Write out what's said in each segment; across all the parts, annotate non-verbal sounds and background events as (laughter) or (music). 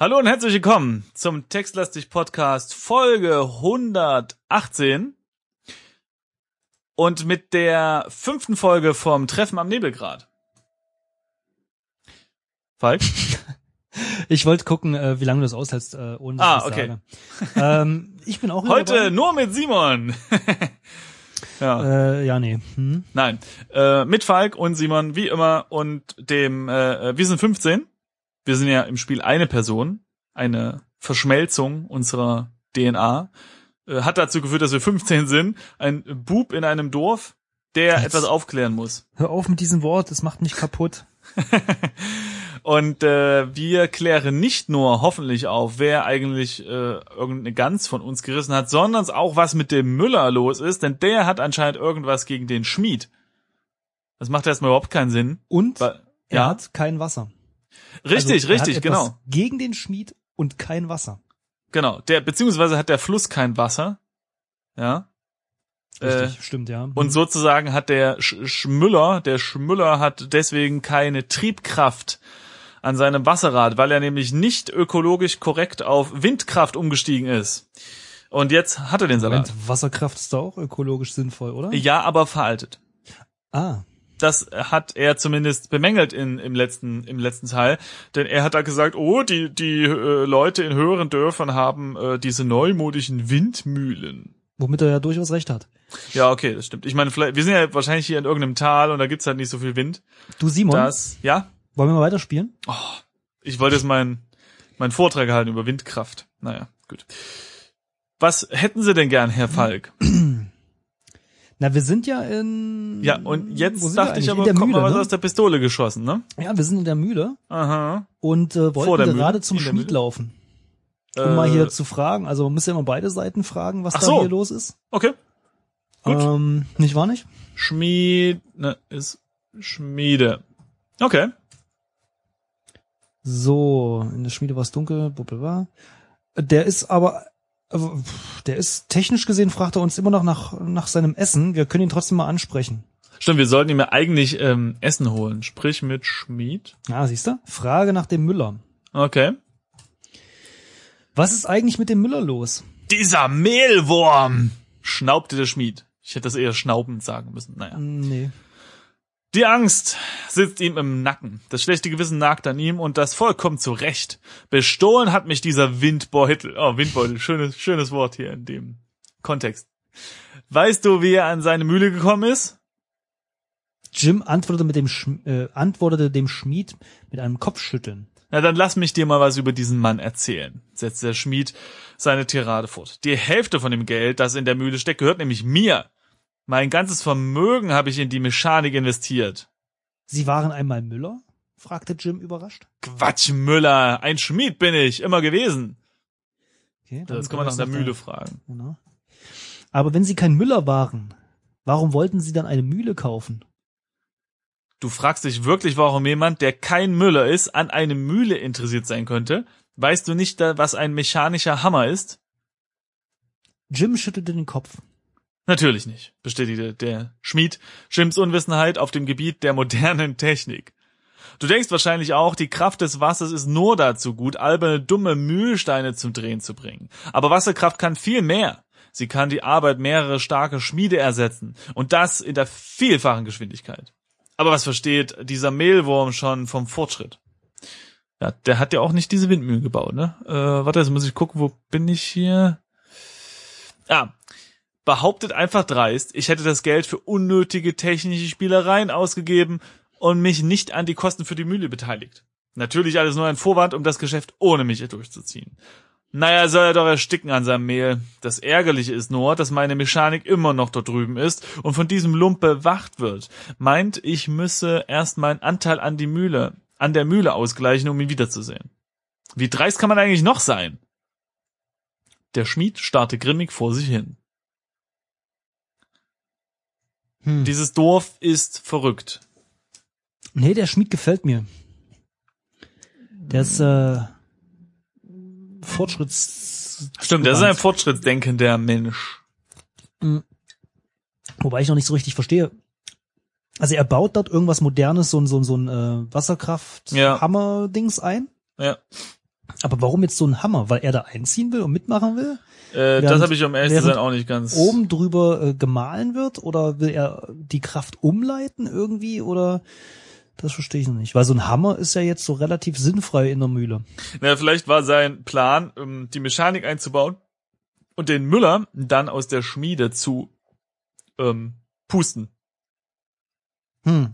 Hallo und herzlich willkommen zum Textlastig Podcast Folge 118 und mit der fünften Folge vom Treffen am Nebelgrad. Falk? (laughs) Ich wollte gucken, äh, wie lange du das aushältst, äh, ohne dass Ah, ich okay. sage. Ähm, ich bin auch (laughs) Heute dabei. nur mit Simon. (laughs) ja. Äh, ja, nee. Hm? Nein, äh, mit Falk und Simon, wie immer, und dem, äh, wir sind 15. Wir sind ja im Spiel eine Person, eine Verschmelzung unserer DNA. Äh, hat dazu geführt, dass wir 15 sind. Ein Bub in einem Dorf, der Jetzt. etwas aufklären muss. Hör auf mit diesem Wort, das macht mich kaputt. (laughs) Und äh, wir klären nicht nur hoffentlich auf, wer eigentlich äh, irgendeine Gans von uns gerissen hat, sondern auch, was mit dem Müller los ist, denn der hat anscheinend irgendwas gegen den Schmied. Das macht erstmal überhaupt keinen Sinn. Und Weil, er ja, hat kein Wasser. Richtig, Also, richtig, genau. Gegen den Schmied und kein Wasser. Genau. Der, beziehungsweise hat der Fluss kein Wasser. Ja. Äh, Richtig, stimmt, ja. und sozusagen hat der Sch Schmüller, der Schmüller hat deswegen keine Triebkraft an seinem Wasserrad, weil er nämlich nicht ökologisch korrekt auf Windkraft umgestiegen ist. Und jetzt hat er den Salat. Moment, Wasserkraft ist doch auch ökologisch sinnvoll, oder? Ja, aber veraltet. Ah, Das hat er zumindest bemängelt in, im letzten im letzten Teil, denn er hat da gesagt, oh, die die äh, Leute in höheren Dörfern haben äh, diese neumodischen Windmühlen. womit er ja durchaus recht hat. Ja, okay, das stimmt. Ich meine, vielleicht, wir sind ja wahrscheinlich hier in irgendeinem Tal und da gibt's halt nicht so viel Wind. Du Simon, Das, ja, wollen wir mal weiterspielen? ich wollte jetzt meinen meinen Vortrag halten über Windkraft. Naja, gut. Was hätten Sie denn gern, Herr Falk? (clears throat) Na, wir sind ja in... Ja, und jetzt dachte ich aber, in der kommt Mühle, mal was ne? aus der Pistole geschossen, ne? Ja, wir sind in der Mühle Aha. und äh, wollten gerade zum In Schmied laufen. Um mal Äh, hier zu fragen, also man muss ja immer beide Seiten fragen, was Ach da so. hier los ist. Okay. Gut. Ähm, nicht wahr nicht? Schmied, ne, ist Schmiede. Okay. So, in der Schmiede war es dunkel, blablabla. Der ist aber, der ist technisch gesehen, fragt er uns immer noch nach, nach seinem Essen. Wir können ihn trotzdem mal ansprechen. Stimmt, wir sollten ihm ja eigentlich ähm, Essen holen. Sprich mit Schmied. Ah, siehst du? Frage nach dem Müller. Okay. Was ist eigentlich mit dem Müller los? Dieser Mehlwurm! Schnaubte der Schmied. Ich hätte das eher schnaubend sagen müssen. Naja. Nee. Die Angst sitzt ihm im Nacken. Das schlechte Gewissen nagt an ihm und das vollkommen zurecht. Bestohlen hat mich dieser Windbeutel. Oh, Windbeutel. Schönes, schönes Wort hier in dem Kontext. Weißt du, wie er an seine Mühle gekommen ist? Jim antwortete mit dem Schm äh, antwortete dem Schmied mit einem Kopfschütteln. Na, dann lass mich dir mal was über diesen Mann erzählen, setzte der Schmied seine Tirade fort. Die Hälfte von dem Geld, das in der Mühle steckt, gehört nämlich mir. Mein ganzes Vermögen habe ich in die Mechanik investiert. Sie waren einmal Müller? fragte Jim überrascht. Quatsch, Müller, ein Schmied bin ich, immer gewesen. Okay, Das kann man nach der Mühle fragen. Genau. Aber wenn Sie kein Müller waren, warum wollten Sie dann eine Mühle kaufen? Du fragst dich wirklich, warum jemand, der kein Müller ist, an eine Mühle interessiert sein könnte? Weißt du nicht, was ein mechanischer Hammer ist? Jim schüttelte den Kopf. Natürlich nicht, bestätigte der Schmied Jims Unwissenheit auf dem Gebiet der modernen Technik. Du denkst wahrscheinlich auch, die Kraft des Wassers ist nur dazu gut, alberne, dumme Mühlsteine zum Drehen zu bringen. Aber Wasserkraft kann viel mehr. Sie kann die Arbeit mehrerer starke Schmiede ersetzen. Und das in der vielfachen Geschwindigkeit. Aber was versteht dieser Mehlwurm schon vom Fortschritt? Ja, der hat ja auch nicht diese Windmühlen gebaut, ne? Äh, warte, jetzt muss ich gucken, wo bin ich hier? Ah, behauptet einfach dreist, ich hätte das Geld für unnötige technische Spielereien ausgegeben und mich nicht an die Kosten für die Mühle beteiligt. Natürlich alles nur ein Vorwand, um das Geschäft ohne mich durchzuziehen. Naja, soll er doch ersticken an seinem Mehl. Das Ärgerliche ist nur, dass meine Mechanik immer noch dort drüben ist und von diesem Lump bewacht wird. Meint, ich müsse erst meinen Anteil an die Mühle, an der Mühle ausgleichen, um ihn wiederzusehen. Wie dreist kann man eigentlich noch sein? Der Schmied starrte grimmig vor sich hin. Hm. Dieses Dorf ist verrückt. Nee, der Schmied gefällt mir. Der ist äh, Fortschritts. Stimmt, der ist ein fortschrittsdenkender Mensch. Wobei ich noch nicht so richtig verstehe. Also er baut dort irgendwas Modernes, so ein so ein, so ein äh, Ja. Wasserkraft-Hammer-Dings ein. Ja. Aber warum jetzt so ein Hammer? Weil er da einziehen will und mitmachen will? Äh, das habe ich um ehrlich zu sein auch nicht ganz. Oben drüber äh, gemahlen wird? Oder will er die Kraft umleiten irgendwie? Oder das verstehe ich noch nicht. Weil so ein Hammer ist ja jetzt so relativ sinnfrei in der Mühle. Na, vielleicht war sein Plan, ähm, die Mechanik einzubauen und den Müller dann aus der Schmiede zu ähm, pusten. Hm.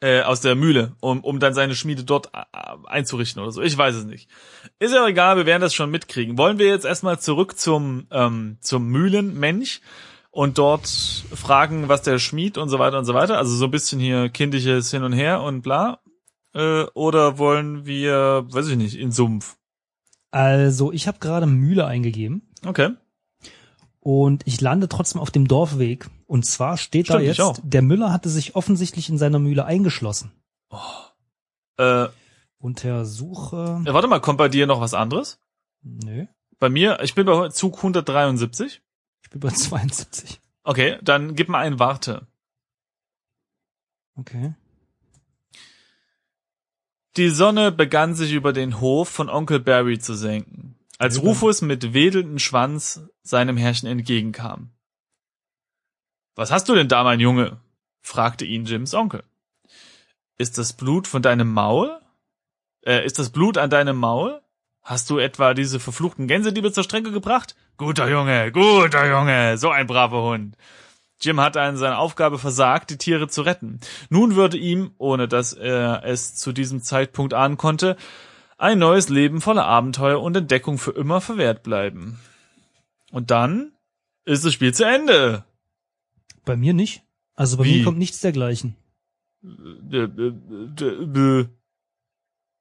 Äh, aus der Mühle, um, um dann seine Schmiede dort äh, einzurichten oder so. Ich weiß es nicht. Ist ja egal, wir werden das schon mitkriegen. Wollen wir jetzt erstmal zurück zum, ähm, zum Mühlenmensch und dort fragen, was der Schmied und so weiter und so weiter. Also so ein bisschen hier kindliches Hin und Her und bla. Äh, oder wollen wir, weiß ich nicht, in Sumpf? Also, ich habe gerade Mühle eingegeben. Okay. Und ich lande trotzdem auf dem Dorfweg. Und zwar steht da Stimmt, ich jetzt, der Müller hatte sich offensichtlich in seiner Mühle eingeschlossen. Äh, Untersuche. ja, warte mal, kommt bei dir noch was anderes? Nö. Bei mir, ich bin bei Zug 173. Ich bin bei (laughs) 72. Okay, dann gib mal ein Warte. Okay. Die Sonne begann sich über den Hof von Onkel Barry zu senken, als. Rufus mit wedelndem Schwanz seinem Herrchen entgegenkam. Was hast du denn da, mein Junge? fragte ihn Jims Onkel. Ist das Blut von deinem Maul? Äh, ist das Blut an deinem Maul? Hast du etwa diese verfluchten Gänsediebe zur Strecke gebracht? Guter Junge, guter Junge, so ein braver Hund. Jim hatte an seiner Aufgabe versagt, die Tiere zu retten. Nun würde ihm, ohne dass er es zu diesem Zeitpunkt ahnen konnte, ein neues Leben voller Abenteuer und Entdeckung für immer verwehrt bleiben. Und dann ist das Spiel zu Ende. Bei mir nicht. Also bei Wie? mir kommt nichts dergleichen. Äh, äh, äh, äh.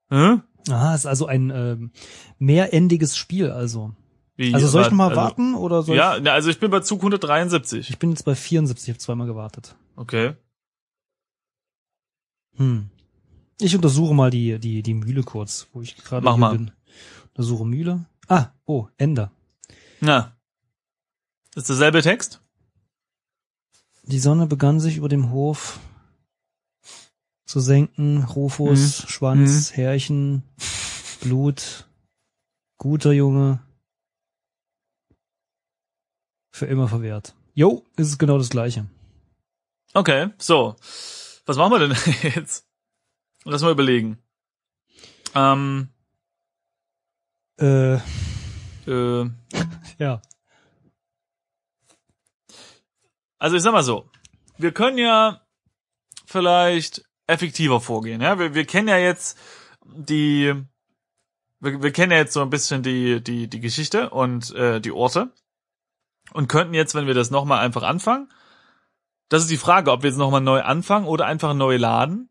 Hä? Aha, ist also ein ähm, mehrendiges Spiel also. Wie, Also soll ich noch mal also, warten oder soll Ja, ich? also ich bin bei Zug 173. Ich bin jetzt bei 74, ich habe zweimal gewartet. Okay. Hm. Ich untersuche mal die die die Mühle kurz, wo ich gerade Mach hier mal. bin. Untersuche Mühle. Ah, oh, Ende. Na. Ist derselbe Text? Die Sonne begann sich über dem Hof zu senken. Rufus, Mhm. Schwanz, Härchen, Blut, guter Junge. Für immer verwehrt. Jo, ist es genau das gleiche. Okay, so. Was machen wir denn (laughs) jetzt? Lass mal überlegen. Ähm, Äh, äh, (laughs) ja. Also ich sag mal so, wir können ja vielleicht effektiver vorgehen. Ja, wir, wir kennen ja jetzt die, wir, wir kennen ja jetzt so ein bisschen die die die Geschichte und äh, die Orte und könnten jetzt, wenn wir das nochmal einfach anfangen, das ist die Frage, ob wir jetzt nochmal neu anfangen oder einfach neu laden,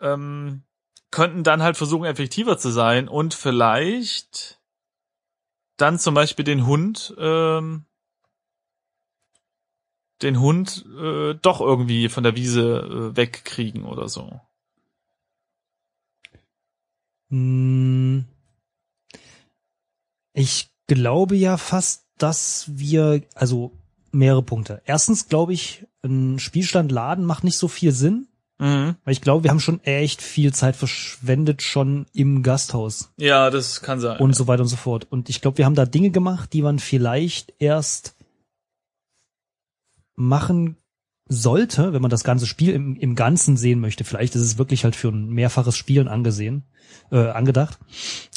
ähm, könnten dann halt versuchen effektiver zu sein und vielleicht dann zum Beispiel den Hund ähm, den Hund äh, doch irgendwie von der Wiese äh, wegkriegen oder so. Hm. Ich glaube ja fast, dass wir, also mehrere Punkte. Erstens glaube ich, ein Spielstand laden macht nicht so viel Sinn, Mhm. weil ich glaube, wir haben schon echt viel Zeit verschwendet schon im Gasthaus Ja, das kann sein. und so weiter und so fort. Und ich glaube, wir haben da Dinge gemacht, die man vielleicht erst machen sollte, wenn man das ganze Spiel im, im Ganzen sehen möchte. Vielleicht ist es wirklich halt für ein mehrfaches Spielen angesehen, äh, angedacht.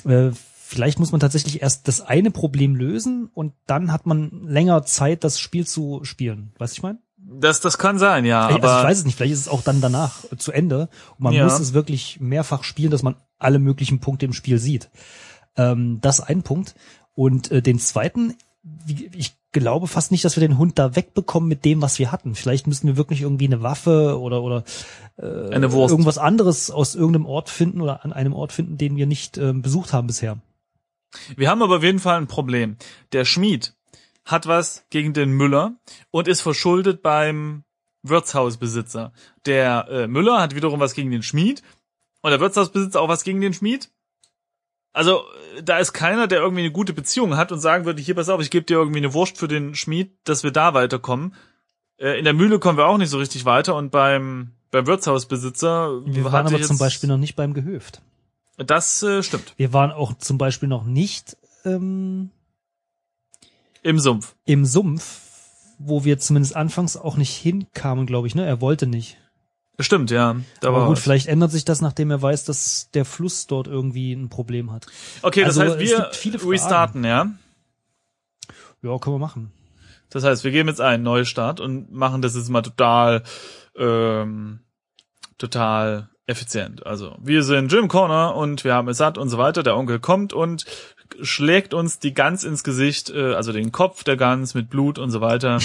Äh, vielleicht muss man tatsächlich erst das eine Problem lösen und dann hat man länger Zeit, das Spiel zu spielen. Weißt du, ich meine? das, das kann sein, ja. Also aber ich weiß es nicht, vielleicht ist es auch dann danach zu Ende und man Ja. muss es wirklich mehrfach spielen, dass man alle möglichen Punkte im Spiel sieht. Ähm, das ein Punkt. Und äh, den zweiten, wie, ich glaube fast nicht, dass wir den Hund da wegbekommen mit dem, was wir hatten. Vielleicht müssen wir wirklich irgendwie eine Waffe oder oder äh, Eine Wurst. irgendwas anderes aus irgendeinem Ort finden oder an einem Ort finden, den wir nicht ähm, besucht haben bisher. Wir haben aber auf jeden Fall ein Problem. Der Schmied hat was gegen den Müller und ist verschuldet beim Wirtshausbesitzer. Der äh, Müller hat wiederum was gegen den Schmied und der Wirtshausbesitzer auch was gegen den Schmied. Also da ist keiner, der irgendwie eine gute Beziehung hat und sagen würde, hier pass auf, ich gebe dir irgendwie eine Wurst für den Schmied, dass wir da weiterkommen. Äh, in der Mühle kommen wir auch nicht so richtig weiter und beim beim Wirtshausbesitzer Wir waren aber zum Beispiel noch nicht beim Gehöft. Das äh, stimmt. Wir waren auch zum Beispiel noch nicht ähm, Im Sumpf. im Sumpf, wo wir zumindest anfangs auch nicht hinkamen, glaube ich. Ne, er wollte nicht. Stimmt, ja. Da Aber gut, was. vielleicht ändert sich das, nachdem er weiß, dass der Fluss dort irgendwie ein Problem hat. Okay, das Also, heißt, es wir restarten, ja. Ja, können wir machen. Das heißt, wir geben jetzt einen Neustart und machen das jetzt mal total, ähm, total effizient. Also, wir sind Jim Corner und wir haben es satt und so weiter. Der Onkel kommt und schlägt uns die Gans ins Gesicht, äh, also den Kopf der Gans mit Blut und so weiter.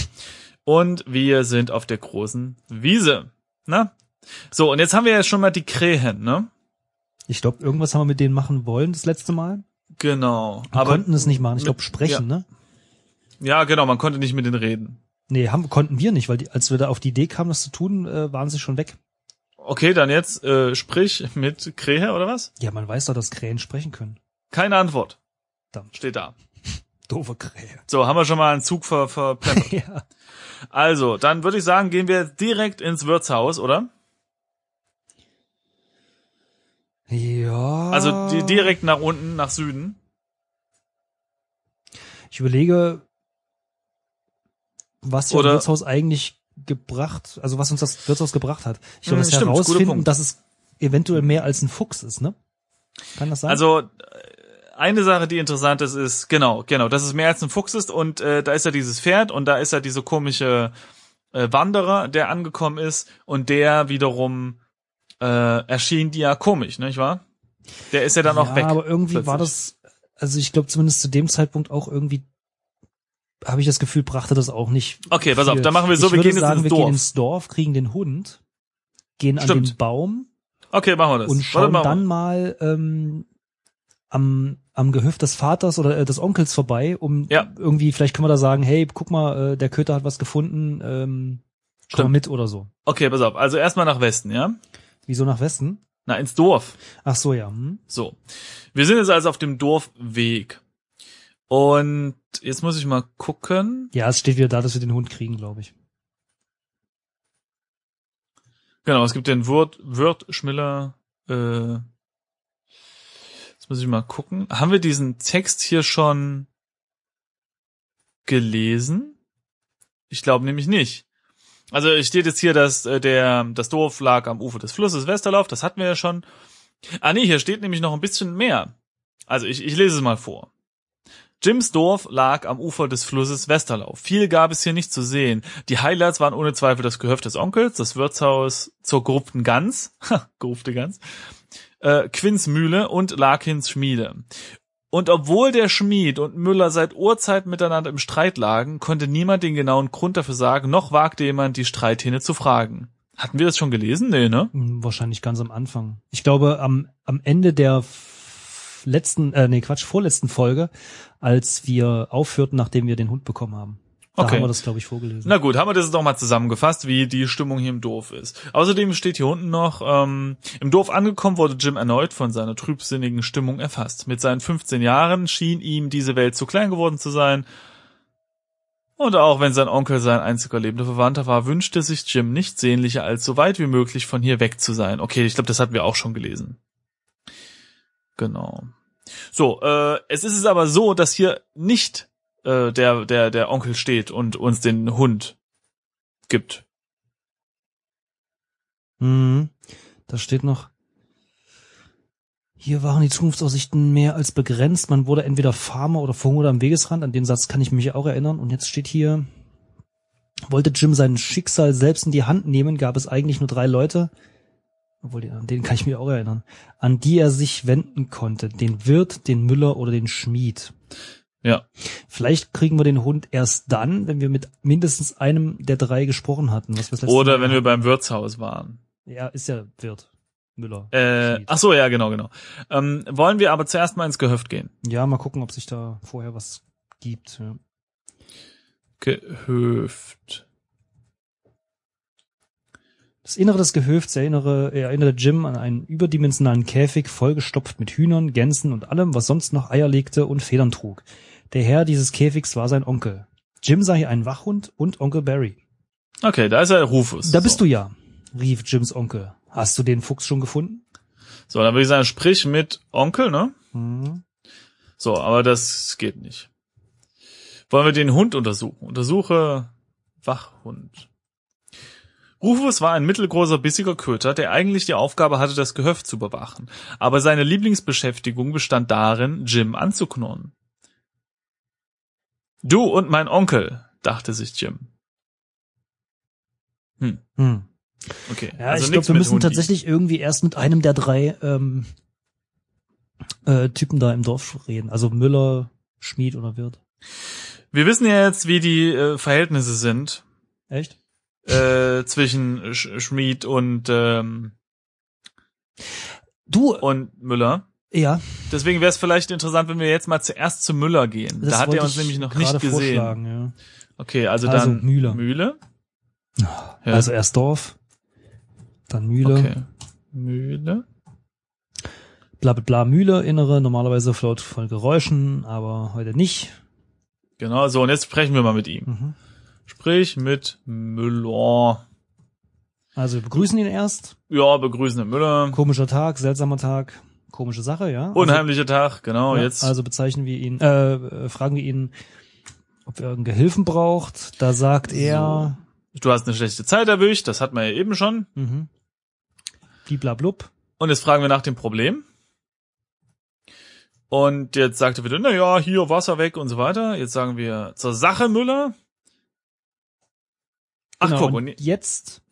Und wir sind auf der großen Wiese. Na? So, und jetzt haben wir ja schon mal die Krähen, ne? Ich glaube, irgendwas haben wir mit denen machen wollen das letzte Mal. Genau. Wir konnten es nicht machen. Ich glaube, sprechen, ne? Ja, genau, man konnte nicht mit denen reden. Nee, haben, konnten wir nicht, weil die, als wir da auf die Idee kamen, das zu tun, äh, waren sie schon weg. Okay, dann jetzt äh, sprich mit Krähe oder was? Ja, man weiß doch, dass Krähen sprechen können. Keine Antwort. Verdammt. Steht da. Doofe Krähe. So, haben wir schon mal einen Zug ver verplempert. (laughs) ja. also, dann würde ich sagen, gehen wir direkt ins Wirtshaus, oder? Ja. Also die, direkt nach unten, nach Süden. Ich überlege, was Oder- das Wirtshaus eigentlich gebracht, also was uns das Wirtshaus gebracht hat. Ich glaube, Hm, das stimmt, herausfinden, dass es eventuell mehr als ein Fuchs ist, ne? Kann das sein? Also äh, eine Sache, die interessant ist, ist genau, genau, dass es mehr als ein Fuchs ist und äh, da ist ja dieses Pferd und da ist ja diese komische äh, Wanderer, der angekommen ist und der wiederum äh, erschien dir ja komisch, nicht wahr? Der ist ja dann auch ja, weg. aber irgendwie war plötzlich. das, also ich glaube zumindest zu dem Zeitpunkt auch irgendwie, habe ich das Gefühl, brachte das auch nicht. Okay, pass auf, viel. dann machen wir so, ich wir gehen jetzt sagen, ins wir Dorf. gehen ins Dorf, kriegen den Hund, gehen an Stimmt. den Baum Okay, machen wir das. und Warte schauen mal. dann mal ähm, am, am Gehöft des Vaters oder äh, des Onkels vorbei, um Ja. irgendwie, vielleicht können wir da sagen, hey, guck mal, äh, der Köter hat was gefunden, ähm, komm mit oder so. Okay, pass auf. Also erstmal nach Westen, ja? Wieso nach Westen? Na, ins Dorf. Ach so, ja. Hm. So. Wir sind jetzt also auf dem Dorfweg. Und jetzt muss ich mal gucken. Ja, es steht wieder da, dass wir den Hund kriegen, glaube ich. Genau, es gibt den Wirt, Wirt Schmiller, äh, jetzt muss ich mal gucken. Haben wir diesen Text hier schon gelesen? Ich glaube nämlich nicht. Also steht jetzt hier, dass äh, der das Dorf lag am Ufer des Flusses Westerlauf, das hatten wir ja schon. Ah nee, hier steht nämlich noch ein bisschen mehr. Also ich, ich lese es mal vor. Jims Dorf lag am Ufer des Flusses Westerlauf. Viel gab es hier nicht zu sehen. Die Highlights waren ohne Zweifel das Gehöft des Onkels, das Wirtshaus zur gerupften Gans, (laughs) gerupfte Gans, äh, Quinns Mühle und Larkins Schmiede. Und obwohl der Schmied und Müller seit Urzeiten miteinander im Streit lagen, konnte niemand den genauen Grund dafür sagen, noch wagte jemand, die Streithähne zu fragen. Hatten wir das schon gelesen? Nee, ne? Hm, Wahrscheinlich ganz am Anfang. Ich glaube, am, am Ende der letzten, äh, nee, Quatsch, vorletzten Folge, als wir aufhörten, nachdem wir den Hund bekommen haben. Da Okay. haben wir das, glaube ich, vorgelesen. Na gut, haben wir das noch mal zusammengefasst, wie die Stimmung hier im Dorf ist. Außerdem steht hier unten noch, ähm, im Dorf angekommen wurde Jim erneut von seiner trübsinnigen Stimmung erfasst. Mit seinen 15 Jahren schien ihm diese Welt zu klein geworden zu sein. Und auch wenn sein Onkel sein einziger lebender Verwandter war, wünschte sich Jim nicht sehnlicher, als so weit wie möglich von hier weg zu sein. Okay, ich glaube, das hatten wir auch schon gelesen. Genau. So, äh, es ist es aber so, dass hier nicht äh, der, der, der Onkel steht und uns den Hund gibt. Mhm. Da steht noch, hier waren die Zukunftsaussichten mehr als begrenzt. Man wurde entweder Farmer oder verhungert am Wegesrand. An den Satz kann ich mich auch erinnern. Und jetzt steht hier, wollte Jim sein Schicksal selbst in die Hand nehmen, gab es eigentlich nur drei Leute, obwohl, an den kann ich mich auch erinnern, an die er sich wenden konnte. Den Wirt, den Müller oder den Schmied. Ja. Vielleicht kriegen wir den Hund erst dann, wenn wir mit mindestens einem der drei gesprochen hatten. Was wir Oder wenn wir beim Wirtshaus waren. Ja, ist ja Wirt. Müller. Äh, ach so, ja, genau, genau. Ähm, wollen wir aber zuerst mal ins Gehöft gehen? Ja, mal gucken, ob sich da vorher was gibt. Ja. Gehöft. Das Innere des Gehöfts erinnere, erinnerte Jim an einen überdimensionalen Käfig, vollgestopft mit Hühnern, Gänsen und allem, was sonst noch Eier legte und Federn trug. Der Herr dieses Käfigs war sein Onkel. Jim sah hier einen Wachhund und Onkel Barry. Okay, da ist er Rufus. Da bist so. du ja, rief Jims Onkel. Hast du den Fuchs schon gefunden? So, dann würde ich sagen, sprich mit Onkel, ne? Mhm. So, aber das geht nicht. Wollen wir den Hund untersuchen? Untersuche Wachhund. Rufus war ein mittelgroßer, bissiger Köter, der eigentlich die Aufgabe hatte, das Gehöft zu bewachen. Aber seine Lieblingsbeschäftigung bestand darin, Jim anzuknurren. Du und mein Onkel, dachte sich Jim. Hm, Hm. okay. Ja, also ich glaube, wir müssen Hundi. tatsächlich irgendwie erst mit einem der drei ähm, äh, Typen da im Dorf reden. Also Müller, Schmied oder Wirt. Wir wissen ja jetzt, wie die äh, Verhältnisse sind Echt? Äh, zwischen Sch Schmied und ähm, Du, und Müller. ja. Deswegen wäre es vielleicht interessant, wenn wir jetzt mal zuerst zu Müller gehen. das da hat er uns ich nämlich noch nicht gesehen. vorschlagen, Okay, also, Also dann Mühle. Mühle. Ja. Ja. Also erst Dorf, dann Mühle, Okay. Mühle. bla bla bla Mühle, innere, normalerweise laut von Geräuschen, aber heute nicht. Genau, so und jetzt sprechen wir mal mit ihm. Mhm. Sprich mit Müller. Also wir begrüßen ihn erst. Ja, begrüßen den Müller. Komischer Tag, seltsamer Tag, komische Sache, ja. Also, Unheimlicher Tag, genau, ja, jetzt. Also bezeichnen wir ihn, äh, fragen wir ihn, ob er irgendeinen Gehilfen braucht. Da sagt er, Du hast eine schlechte Zeit erwischt, das hatten wir ja eben schon. mhm. bliblablub. Und jetzt fragen wir nach dem Problem. Und jetzt sagt er wieder, na ja, hier Wasser weg und so weiter. Jetzt sagen wir zur Sache Müller. Ach Genau, guck, und jetzt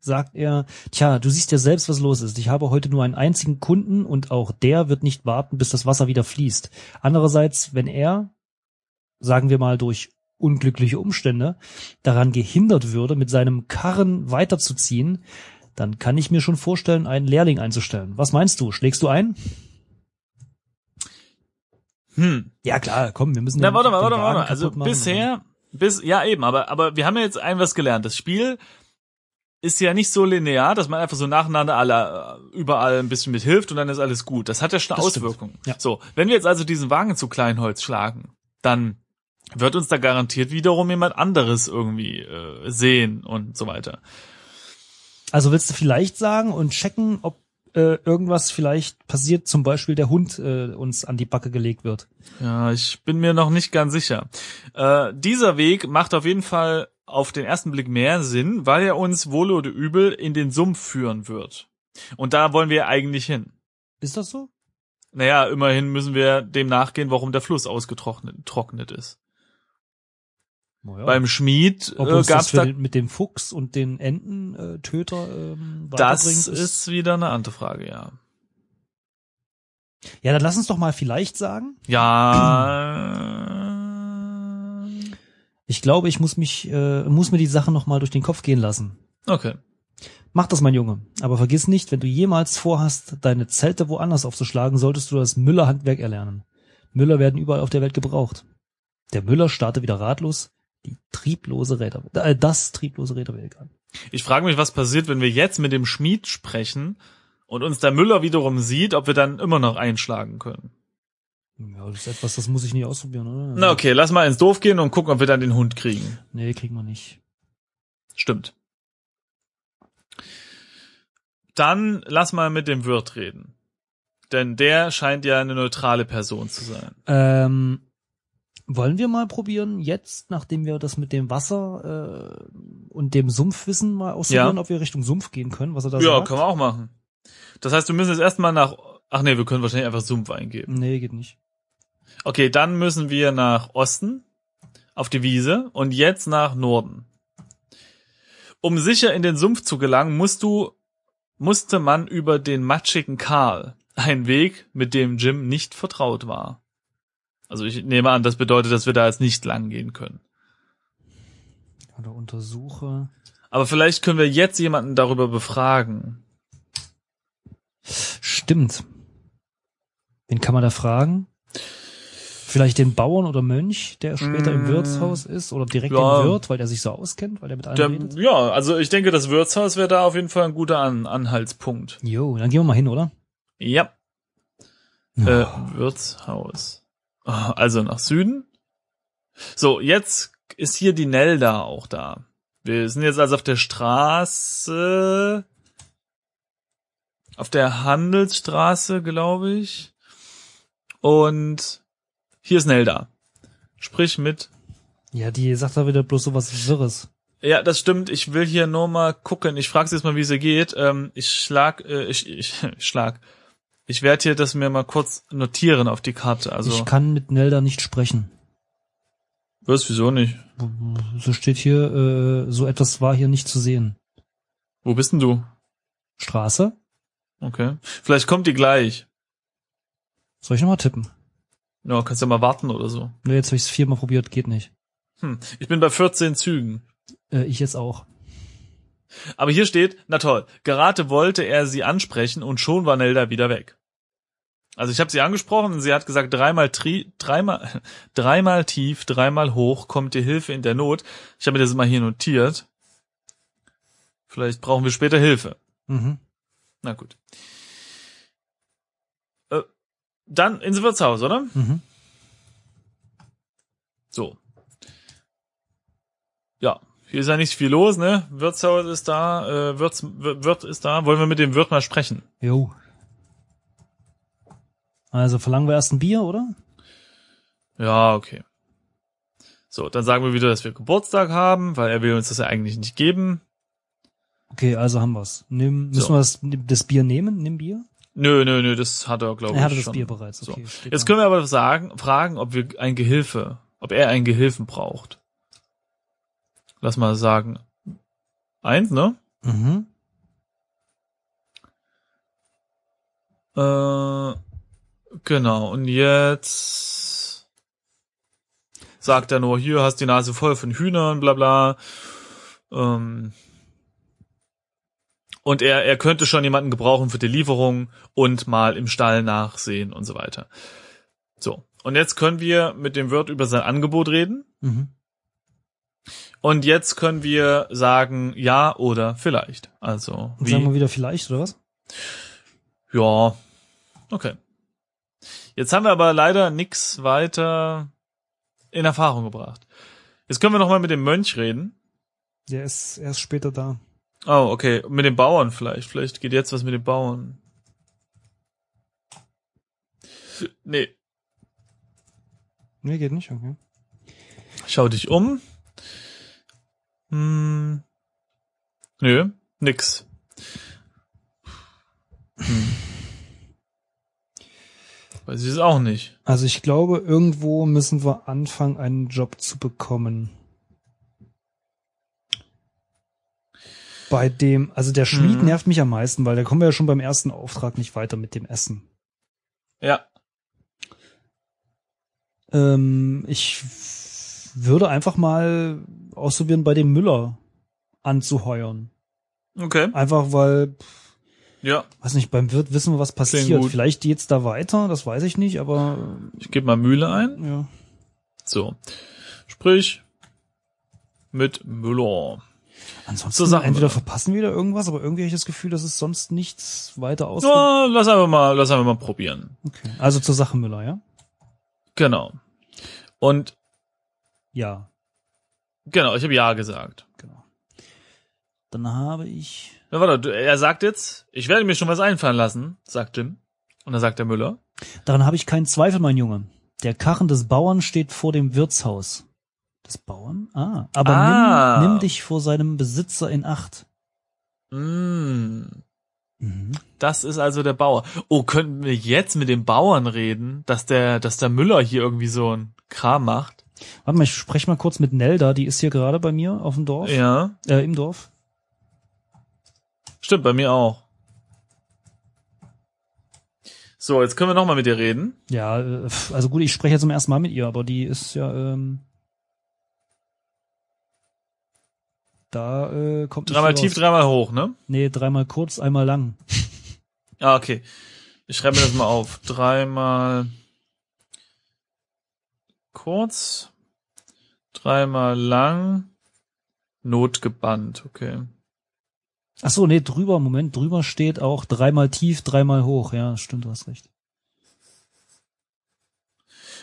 sagt er, tja, du siehst ja selbst, was los ist. Ich habe heute nur einen einzigen Kunden und auch der wird nicht warten, bis das Wasser wieder fließt. Andererseits, wenn er, sagen wir mal durch unglückliche Umstände, daran gehindert würde, mit seinem Karren weiterzuziehen, dann kann ich mir schon vorstellen, einen Lehrling einzustellen. Was meinst du? Schlägst du ein? hm. Ja klar, komm, wir müssen. Na, warte mal, warte mal, warte mal. Also bisher, bis, ja eben, aber, aber wir haben ja jetzt ein was gelernt. Das Spiel ist ja nicht so linear, dass man einfach so nacheinander alle, äh, überall ein bisschen mit hilft und dann ist alles gut. Das hat ja schon Das. Auswirkungen. Ja. So, wenn wir jetzt also diesen Wagen zu Kleinholz schlagen, dann wird uns da garantiert wiederum jemand anderes irgendwie äh, sehen und so weiter. Also willst du vielleicht sagen und checken, ob äh, irgendwas vielleicht passiert, zum Beispiel der Hund äh, uns an die Backe gelegt wird. Ja, ich bin mir noch nicht ganz sicher. Äh, dieser Weg macht auf jeden Fall auf den ersten Blick mehr Sinn, weil er uns wohl oder übel in den Sumpf führen wird. Und da wollen wir eigentlich hin. Ist das so? Naja, immerhin müssen wir dem nachgehen, warum der Fluss ausgetrocknet trocknet ist. Naja. Beim Schmied äh, gab's für da, mit dem Fuchs und den Ententöter äh, ähm, das ist wieder eine andere Frage, ja. Ja, dann lass uns doch mal vielleicht sagen. Ja. Ich glaube, ich muss mich, äh, muss mir die Sache noch mal durch den Kopf gehen lassen. Okay. Mach das, mein Junge. Aber vergiss nicht, wenn du jemals vorhast, deine Zelte woanders aufzuschlagen, solltest du das Müller-Handwerk erlernen. Müller werden überall auf der Welt gebraucht. Der Müller starrte wieder ratlos die trieblose Räder, äh, das trieblose Räderwerk an. Ich frage mich, was passiert, wenn wir jetzt mit dem Schmied sprechen und uns der Müller wiederum sieht, ob wir dann immer noch einschlagen können. Ja, das ist etwas, das muss ich nicht ausprobieren, oder? Na okay, lass mal ins Dorf gehen und gucken, ob wir dann den Hund kriegen. Nee, kriegen wir nicht. Stimmt. Dann lass mal mit dem Wirt reden. Denn der scheint ja eine neutrale Person zu sein. Ähm, wollen wir mal probieren, jetzt, nachdem wir das mit dem Wasser äh, und dem Sumpfwissen mal ausprobieren, Ja. ob wir Richtung Sumpf gehen können, was er da Ja, sagt? können wir auch machen. Das heißt, wir müssen jetzt erstmal nach. Ach nee, wir können wahrscheinlich einfach Sumpf eingeben. Nee, geht nicht. Okay, dann müssen wir nach Osten auf die Wiese und jetzt nach Norden. Um sicher in den Sumpf zu gelangen, musst du, musste man über den matschigen Karl, ein Weg, mit dem Jim nicht vertraut war. Also ich nehme an, das bedeutet, dass wir da jetzt nicht lang gehen können. Oder untersuche. Aber vielleicht können wir jetzt jemanden darüber befragen. Stimmt. Wen kann man da fragen? Vielleicht den Bauern oder Mönch, der später im Mm. Wirtshaus ist, oder direkt Ja. den Wirt, weil der sich so auskennt, weil der mit allen Der, redet. ja, also ich denke, das Wirtshaus wäre da auf jeden Fall ein guter An Anhaltspunkt. Jo, dann gehen wir mal hin, oder? Ja. Äh, Wirtshaus. (laughs) Also nach Süden. So, jetzt ist hier die Nelda auch da. Wir sind jetzt also auf der Straße. auf der Handelsstraße, glaube ich. Und hier ist Nelda. Sprich mit. Ja, die sagt da wieder bloß so was Wirres. Ja, das stimmt. Ich will hier nur mal gucken. Ich frage sie jetzt mal, wie ihr geht. Ähm, ich schlag, äh, ich, ich, (laughs) ich schlag. Ich werde hier das mir mal kurz notieren auf die Karte. Also Ich kann mit Nelda nicht sprechen. was, wieso nicht? So steht hier, äh, so etwas war hier nicht zu sehen. Wo bist denn du? Straße? Okay. Vielleicht kommt die gleich. Soll ich nochmal tippen? Ja, kannst ja mal warten oder so. Ne, jetzt habe ich es viermal probiert, geht nicht. Hm. Ich bin bei 14 Zügen. Äh, ich jetzt auch. Aber hier steht, na toll, gerade wollte er sie ansprechen und schon war Nelda wieder weg. Also ich habe sie angesprochen und sie hat gesagt, dreimal, tri dreimal, (laughs) dreimal tief, dreimal hoch kommt dir Hilfe in der Not. Ich habe mir das mal hier notiert. Vielleicht brauchen wir später Hilfe. Mhm. Na gut. Äh, dann ins Wirtshaus, oder? Mhm. So. Hier ist ja nicht viel los, ne? Wirtshaus ist da, äh, Wirts, Wirt ist da. Wollen wir mit dem Wirt mal sprechen? Jo. Also verlangen wir erst ein Bier, oder? Ja, okay. So, dann sagen wir wieder, dass wir Geburtstag haben, weil er will uns das ja eigentlich nicht geben. Okay, also haben wir's. Nimm, müssen So. wir das, das Bier nehmen? Nimm Bier? Nö, nö, nö, das hat er, glaube ich, Er hatte das schon. Bier bereits. So. Okay, steht Jetzt können wir aber sagen, fragen, ob wir ein Gehilfe, ob er einen Gehilfen braucht. Lass mal sagen. Eins, ne? Mhm. Äh, genau, und jetzt sagt er nur, hier hast die Nase voll von Hühnern, bla bla. Ähm, und er, er könnte schon jemanden gebrauchen für die Lieferung und mal im Stall nachsehen und so weiter. So, und jetzt können wir mit dem Wirt über sein Angebot reden. Mhm. Und jetzt können wir sagen, ja oder vielleicht. Also, Und wie? sagen wir wieder vielleicht, oder was? Ja, okay. Jetzt haben wir aber leider nix weiter in Erfahrung gebracht. Jetzt können wir noch mal mit dem Mönch reden. Der ist erst später da. Oh, okay. Mit den Bauern vielleicht. Vielleicht geht jetzt was mit den Bauern. Nee. Nee, geht nicht, okay. Schau dich um. Hm. Nö, nix. Hm. Weiß ich es auch nicht. Also ich glaube, irgendwo müssen wir anfangen, einen Job zu bekommen. Bei dem, also der Schmied Mhm. nervt mich am meisten, weil da kommen wir ja schon beim ersten Auftrag nicht weiter mit dem Essen. Ja. Ähm, ich würde einfach mal ausprobieren, bei dem Müller anzuheuern. Okay. Einfach weil, Ja. weiß nicht, beim Wirt wissen wir, was passiert. Vielleicht geht's da weiter, das weiß ich nicht, aber Ich gebe mal Mühle ein. ja. So. Sprich mit Müller. Ansonsten Sache, entweder verpassen wir da irgendwas, aber irgendwie habe ich das Gefühl, dass es sonst nichts weiter aus. Ja, lass einfach mal, lass einfach mal probieren. Okay. Also zur Sache Müller, ja? Genau. Und Ja, genau, ich habe ja gesagt. genau. Dann habe ich. Ja, warte, er sagt jetzt, ich werde mir schon was einfallen lassen, sagt Jim. Und dann sagt der Müller. Daran habe ich keinen Zweifel, mein Junge. Der Karren des Bauern steht vor dem Wirtshaus. Des Bauern? Ah, aber Ah. Nimm, nimm dich vor seinem Besitzer in Acht. Mm, Mhm. das ist also der Bauer. Oh, könnten wir jetzt mit dem Bauern reden, dass der, dass der Müller hier irgendwie so ein Kram macht? Warte mal, ich spreche mal kurz mit Nelda, die ist hier gerade bei mir auf dem Dorf. Ja, Äh, im Dorf. stimmt, bei mir auch. So, jetzt können wir noch mal mit dir reden. Ja, äh, also gut, ich spreche jetzt zum ersten Mal mit ihr, aber die ist ja, ähm, da äh, kommt Dreimal tief, dreimal hoch, ne? Nee, dreimal kurz, einmal lang. (laughs) Ah, okay. Ich schreibe mir das mal auf. Dreimal kurz, dreimal lang, notgebannt, okay. Ach so, nee, drüber, Moment, drüber steht auch dreimal tief, dreimal hoch. Ja, stimmt, du hast recht.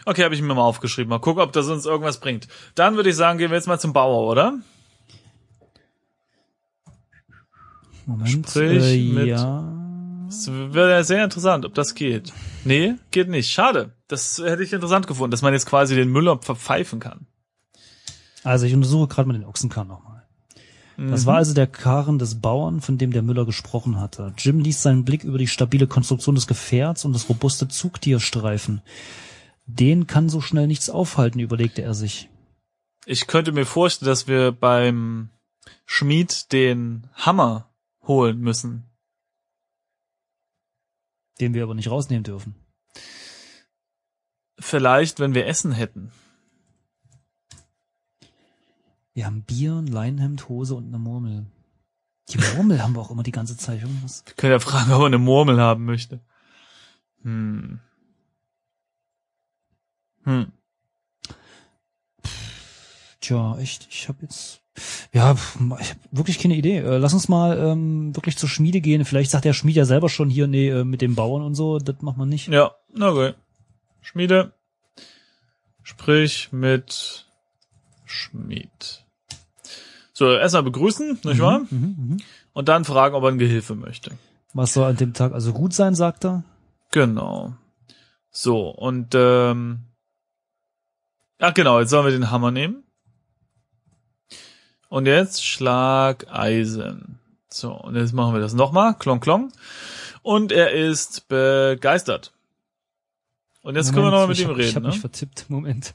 Okay, habe ich mir mal aufgeschrieben. Mal gucken, ob das uns irgendwas bringt. Dann würde ich sagen, gehen wir jetzt mal zum Bauer, oder? Moment. Sprich äh, mit- ja. Das wäre sehr interessant, ob das geht. Nee, geht nicht. Schade. Das hätte ich interessant gefunden, dass man jetzt quasi den Müller verpfeifen kann. Also ich untersuche gerade mal den Ochsenkahn nochmal. Das Mhm. war also der Karren des Bauern, von dem der Müller gesprochen hatte. Jim ließ seinen Blick über die stabile Konstruktion des Gefährts und das robuste Zugtier streifen. Den kann so schnell nichts aufhalten, überlegte er sich. Ich könnte mir vorstellen, dass wir beim Schmied den Hammer holen müssen. Den wir aber nicht rausnehmen dürfen. Vielleicht, wenn wir Essen hätten. Wir haben Bier, ein Leinenhemd, Hose und eine Murmel. Die Murmel haben wir auch immer die ganze Zeit. Irgendwas. Wir können ja fragen, ob er eine Murmel haben möchte. Hm. Hm. Tja, echt, ich habe jetzt, ja, ich habe wirklich keine Idee. Äh, lass uns mal ähm, wirklich zur Schmiede gehen. Vielleicht sagt der Schmied ja selber schon hier, nee, äh, mit dem Bauern und so, das macht man nicht. Ja, na okay. Schmiede. Sprich mit Schmied. So, erstmal begrüßen, nicht wahr? Mhm, mhm, mhm. Und dann fragen, ob er ein Gehilfe möchte. Was soll an dem Tag also gut sein, sagt er. Genau. So, und ähm, ach genau, jetzt sollen wir den Hammer nehmen. Und jetzt Schlag Eisen. So, und jetzt machen wir das nochmal. Klong, klong. Und er ist begeistert. Und jetzt können wir nochmal mit ich ihm hab, Ich reden. habe mich Ne? vertippt. Moment.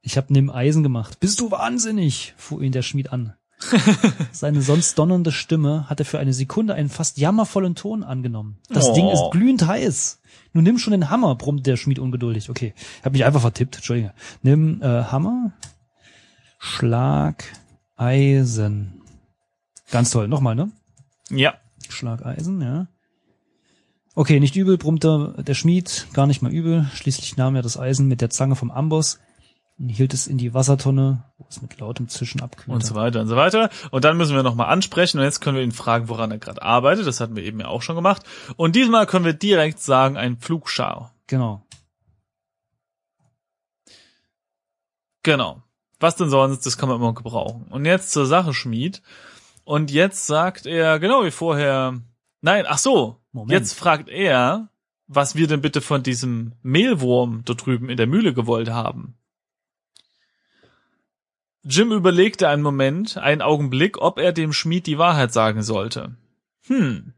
Ich habe neben Eisen gemacht. Bist du wahnsinnig? fuhr ihn der Schmied an. (laughs) Seine sonst donnernde Stimme hatte für eine Sekunde einen fast jammervollen Ton angenommen. Das Oh. Ding ist glühend heiß. Nun nimm schon den Hammer, brummte der Schmied ungeduldig. Okay, ich habe mich einfach vertippt. Entschuldige. Nimm äh, Hammer, Schlag, Eisen. Ganz toll. Nochmal, ne? Ja. Schlageisen, ja. Okay, nicht übel, brummte der Schmied, gar nicht mal übel. Schließlich nahm er das Eisen mit der Zange vom Amboss hielt es in die Wassertonne, wo es mit lautem Zischen abkühlte. Und so weiter und so weiter. Und dann müssen wir nochmal ansprechen und jetzt können wir ihn fragen, woran er gerade arbeitet. Das hatten wir eben ja auch schon gemacht. Und diesmal können wir direkt sagen, ein Pflugschar. Genau. Genau. Was denn sonst? Das kann man immer gebrauchen. Und jetzt zur Sache, Schmied. Und jetzt sagt er, genau wie vorher, nein, ach so, Moment. jetzt fragt er, was wir denn bitte von diesem Mehlwurm dort drüben in der Mühle gewollt haben. Jim überlegte einen Moment, einen Augenblick, ob er dem Schmied die Wahrheit sagen sollte. Hm.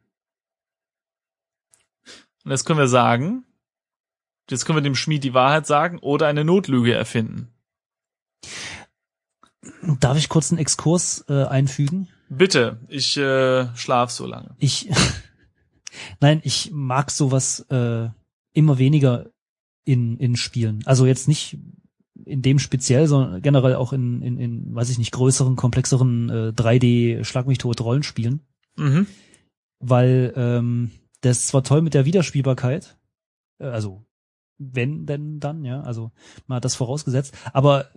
Und jetzt können wir sagen, jetzt können wir dem Schmied die Wahrheit sagen oder eine Notlüge erfinden. Darf ich kurz einen Exkurs äh, einfügen? Bitte, ich äh, schlaf so lange. Ich, (laughs) nein, ich mag sowas äh, immer weniger in, in Spielen. Also jetzt nicht in dem speziell, sondern generell auch in, in, in weiß ich nicht, größeren, komplexeren äh, 3D Schlag mich tot Rollenspielen. Mhm. weil ähm, das ist zwar toll mit der Wiederspielbarkeit, äh, also wenn denn dann, ja, also man hat das vorausgesetzt, aber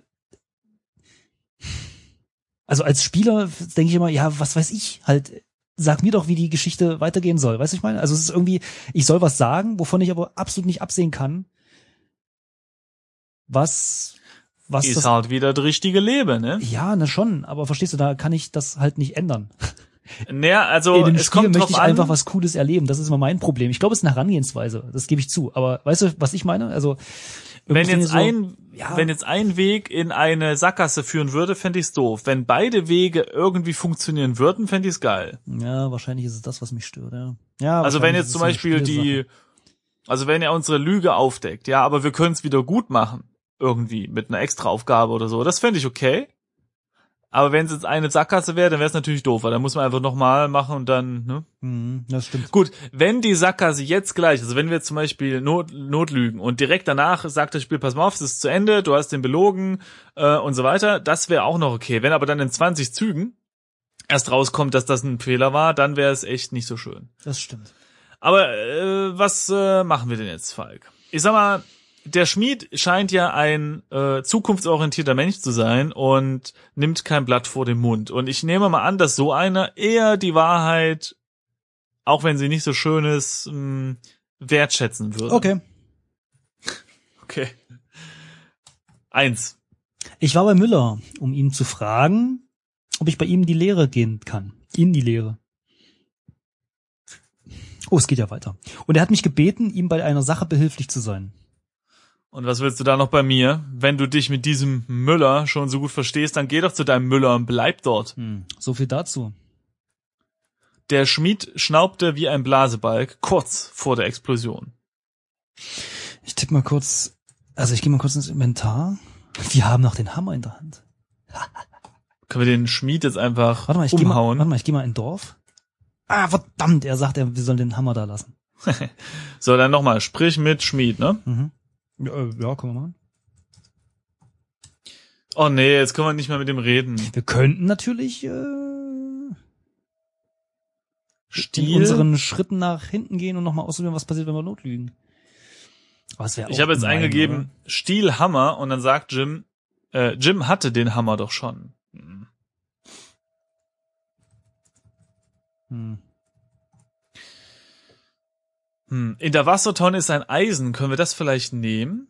also als Spieler denke ich immer, ja, was weiß ich, halt, sag mir doch, wie die Geschichte weitergehen soll, weißt du, ich meine? Also es ist irgendwie, ich soll was sagen, wovon ich aber absolut nicht absehen kann, was, was Ist das, halt wieder das richtige Leben, ne? ja, na schon, aber verstehst du, da kann ich das halt nicht ändern. Naja, also in dem es Spiel kommt möchte ich an. einfach was Cooles erleben. Das ist immer mein Problem. Ich glaube, es ist eine Herangehensweise. Das gebe ich zu. Aber weißt du, was ich meine? Also wenn jetzt so- ein, ja. wenn jetzt ein Weg in eine Sackgasse führen würde, fände ich's doof. Wenn beide Wege irgendwie funktionieren würden, fände ich's geil. ja, wahrscheinlich ist es das, was mich stört. Ja. ja Also wenn jetzt zum es Beispiel die, also wenn er unsere Lüge aufdeckt, ja, aber wir können es wieder gut machen, irgendwie mit einer Extraaufgabe oder so, das fände ich okay. Aber wenn es jetzt eine Sackgasse wäre, dann wäre es natürlich doof, weil dann muss man einfach nochmal machen und dann, ne? Mhm, das stimmt. Gut, wenn die Sackgasse jetzt gleich, also wenn wir zum Beispiel Not, Notlügen und direkt danach sagt das Spiel, pass mal auf, es ist zu Ende, du hast den belogen äh, und so weiter, das wäre auch noch okay. Wenn aber dann in 20 Zügen erst rauskommt, dass das ein Fehler war, dann wäre es echt nicht so schön. Das stimmt. Aber äh, was äh, machen wir denn jetzt, Falk? Ich sag mal, der Schmied scheint ja ein äh, zukunftsorientierter Mensch zu sein und nimmt kein Blatt vor den Mund. Und ich nehme mal an, dass so einer eher die Wahrheit, auch wenn sie nicht so schön ist, mh, wertschätzen würde. Okay. Okay. Eins. Ich war bei Müller, um ihn zu fragen, ob ich bei ihm in die Lehre gehen kann. In die Lehre. Oh, es geht ja weiter. Und er hat mich gebeten, ihm bei einer Sache behilflich zu sein. Und was willst du da noch bei mir? Wenn du dich mit diesem Müller schon so gut verstehst, dann geh doch zu deinem Müller und bleib dort. Hm, so viel dazu. Der Schmied schnaubte wie ein Blasebalg kurz vor der Explosion. Ich tippe mal kurz, also ich gehe mal kurz ins Inventar. Wir haben noch den Hammer in der Hand. (laughs) Können wir den Schmied jetzt einfach Warte mal, ich gehe mal, umhauen? warte mal, ich gehe mal in Dorf. Ah, verdammt, er sagt, er, wir sollen den Hammer da lassen. (laughs) so, dann nochmal, sprich mit Schmied, ne? Mhm. Ja, äh, ja, können wir machen. Oh nee, jetzt können wir nicht mehr mit dem reden. Wir könnten natürlich äh, in Stiel. unseren Schritten nach hinten gehen und nochmal ausprobieren, was passiert, wenn wir notlügen. Ich habe jetzt gemein, eingegeben Stiel Hammer und dann sagt Jim, äh, Jim hatte den Hammer doch schon. Hm. Hm. Hm. In der Wassertonne ist ein Eisen. Können wir das vielleicht nehmen?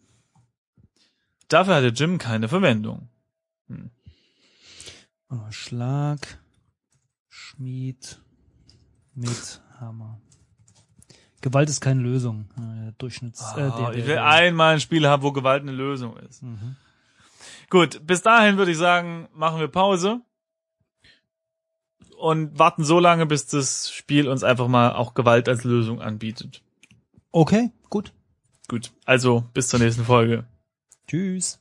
Dafür hatte Jim keine Verwendung. Mal, Schlag, Schmied mit Hammer. Gewalt ist keine Lösung. Äh, Durchschnitts. äh, der, Ah, der, ich will einmal ein Spiel haben, wo Gewalt eine Lösung ist. Mhm. Gut, bis dahin würde ich sagen, machen wir Pause und warten so lange, bis das Spiel uns einfach mal auch Gewalt als Lösung anbietet. Okay, gut. Gut, also bis zur nächsten Folge. Tschüss.